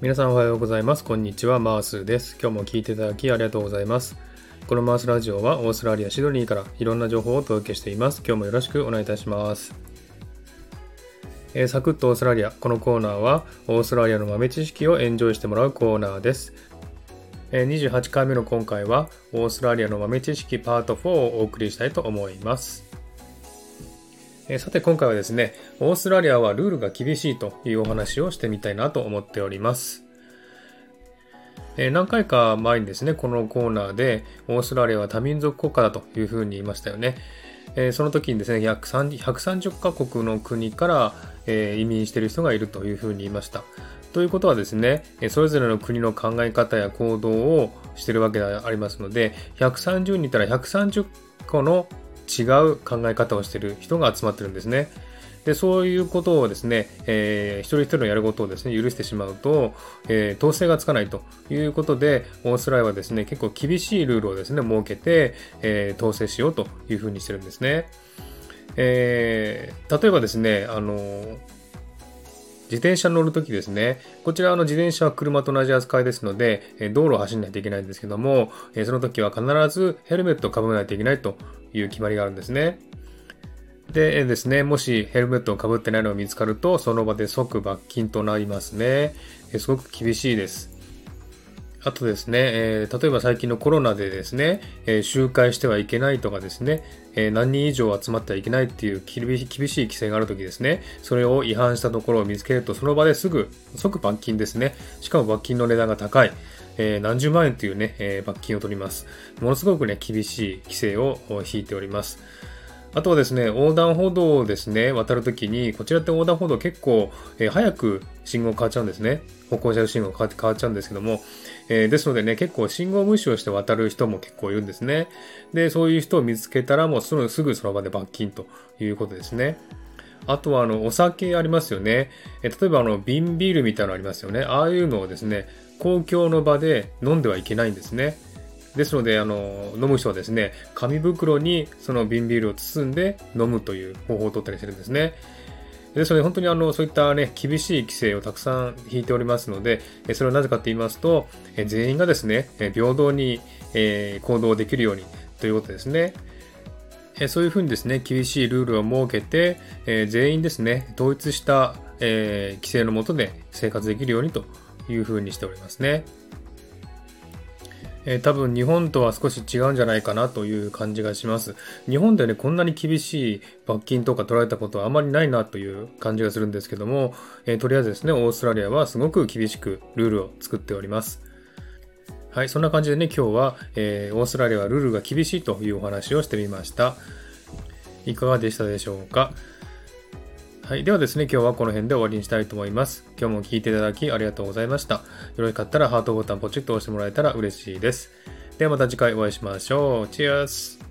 皆さんおはようございます。こんにちは、マースです。今日も聞いていただきありがとうございます。このマースラジオはオーストラリア・シドニーからいろんな情報をお届けしています。今日もよろしくお願いいたします。えー、サクッとオーストラリア。このコーナーはオーストラリアの豆知識をエンジョイしてもらうコーナーです。えー、28回目の今回はオーストラリアの豆知識パート4をお送りしたいと思います。えさて今回はですね、オーストラリアはルールが厳しいというお話をしてみたいなと思っております。え何回か前にですね、このコーナーでオーストラリアは多民族国家だというふうに言いましたよね。えその時にですね、130カ国の国から、え移民している人がいるというふうに言いました。ということはですね、それぞれの国の考え方や行動をしているわけでありますので、130人いたら130個の違う考え方をしている人が集まってるんですね。で、そういうことをですね、えー、一人一人のやることをですね、許してしまうと、えー、統制がつかないということで、オーストラリアはですね、結構厳しいルールをですね、設けて、えー、統制しようというふうにしてるんですね。えー、例えばですね、あの自転車乗るときですね、こちらの自転車は車と同じ扱いですので、道路を走らないといけないんですけども、その時は必ずヘルメットをかぶらないといけないという決まりがあるんですね。でですね、もしヘルメットをかぶってないのが見つかると、その場で即罰金となりますね。すごく厳しいです。あとですね、えー、例えば最近のコロナでですね、えー、集会してはいけないとかですね、えー、何人以上集まってはいけないっていう厳しい規制があるときですね、それを違反したところを見つけると、その場ですぐ、即罰金ですね。しかも罰金の値段が高い。え、何十万円というね、え、罰金を取ります。ものすごくね、厳しい規制を引いております。あとはですね、横断歩道をですね、渡るときに、こちらって横断歩道結構、えー、早く信号変わっちゃうんですね。歩行者信号変わっちゃうんですけども、えー、ですのでね、結構信号無視をして渡る人も結構いるんですね。で、そういう人を見つけたらもうすぐすぐその場で罰金ということですね。あとはあの、お酒ありますよね。え例えばあの、瓶ビールみたいなのありますよね。ああいうのをですね、公共の場で飲んではいけないんですね。ですので、あの、飲む人はですね、紙袋にその瓶ビールを包んで飲むという方法を取ったりしてるんですね。ですので、本当にあの、そういったね、厳しい規制をたくさん引いておりますので、それはなぜかと言いますと、全員がですね、平等に行動できるようにということですね。そういうふうにですね、厳しいルールを設けて、全員ですね、統一した、規制のもとで生活できるようにというふうにしておりますね。えー、多分日本とは少し違うんじゃないかなという感じがします。日本でね、こんなに厳しい罰金とか取られたことはあまりないなという感じがするんですけども、えー、とりあえずですね、オーストラリアはすごく厳しくルールを作っております。はい、そんな感じでね、今日は、えー、オーストラリアはルールが厳しいというお話をしてみました。いかがでしたでしょうか？はい。ではですね、今日はこの辺で終わりにしたいと思います。今日も聴いていただきありがとうございました。よろしかったらハートボタンポチッと押してもらえたら嬉しいです。ではまた次回お会いしましょう。チェアス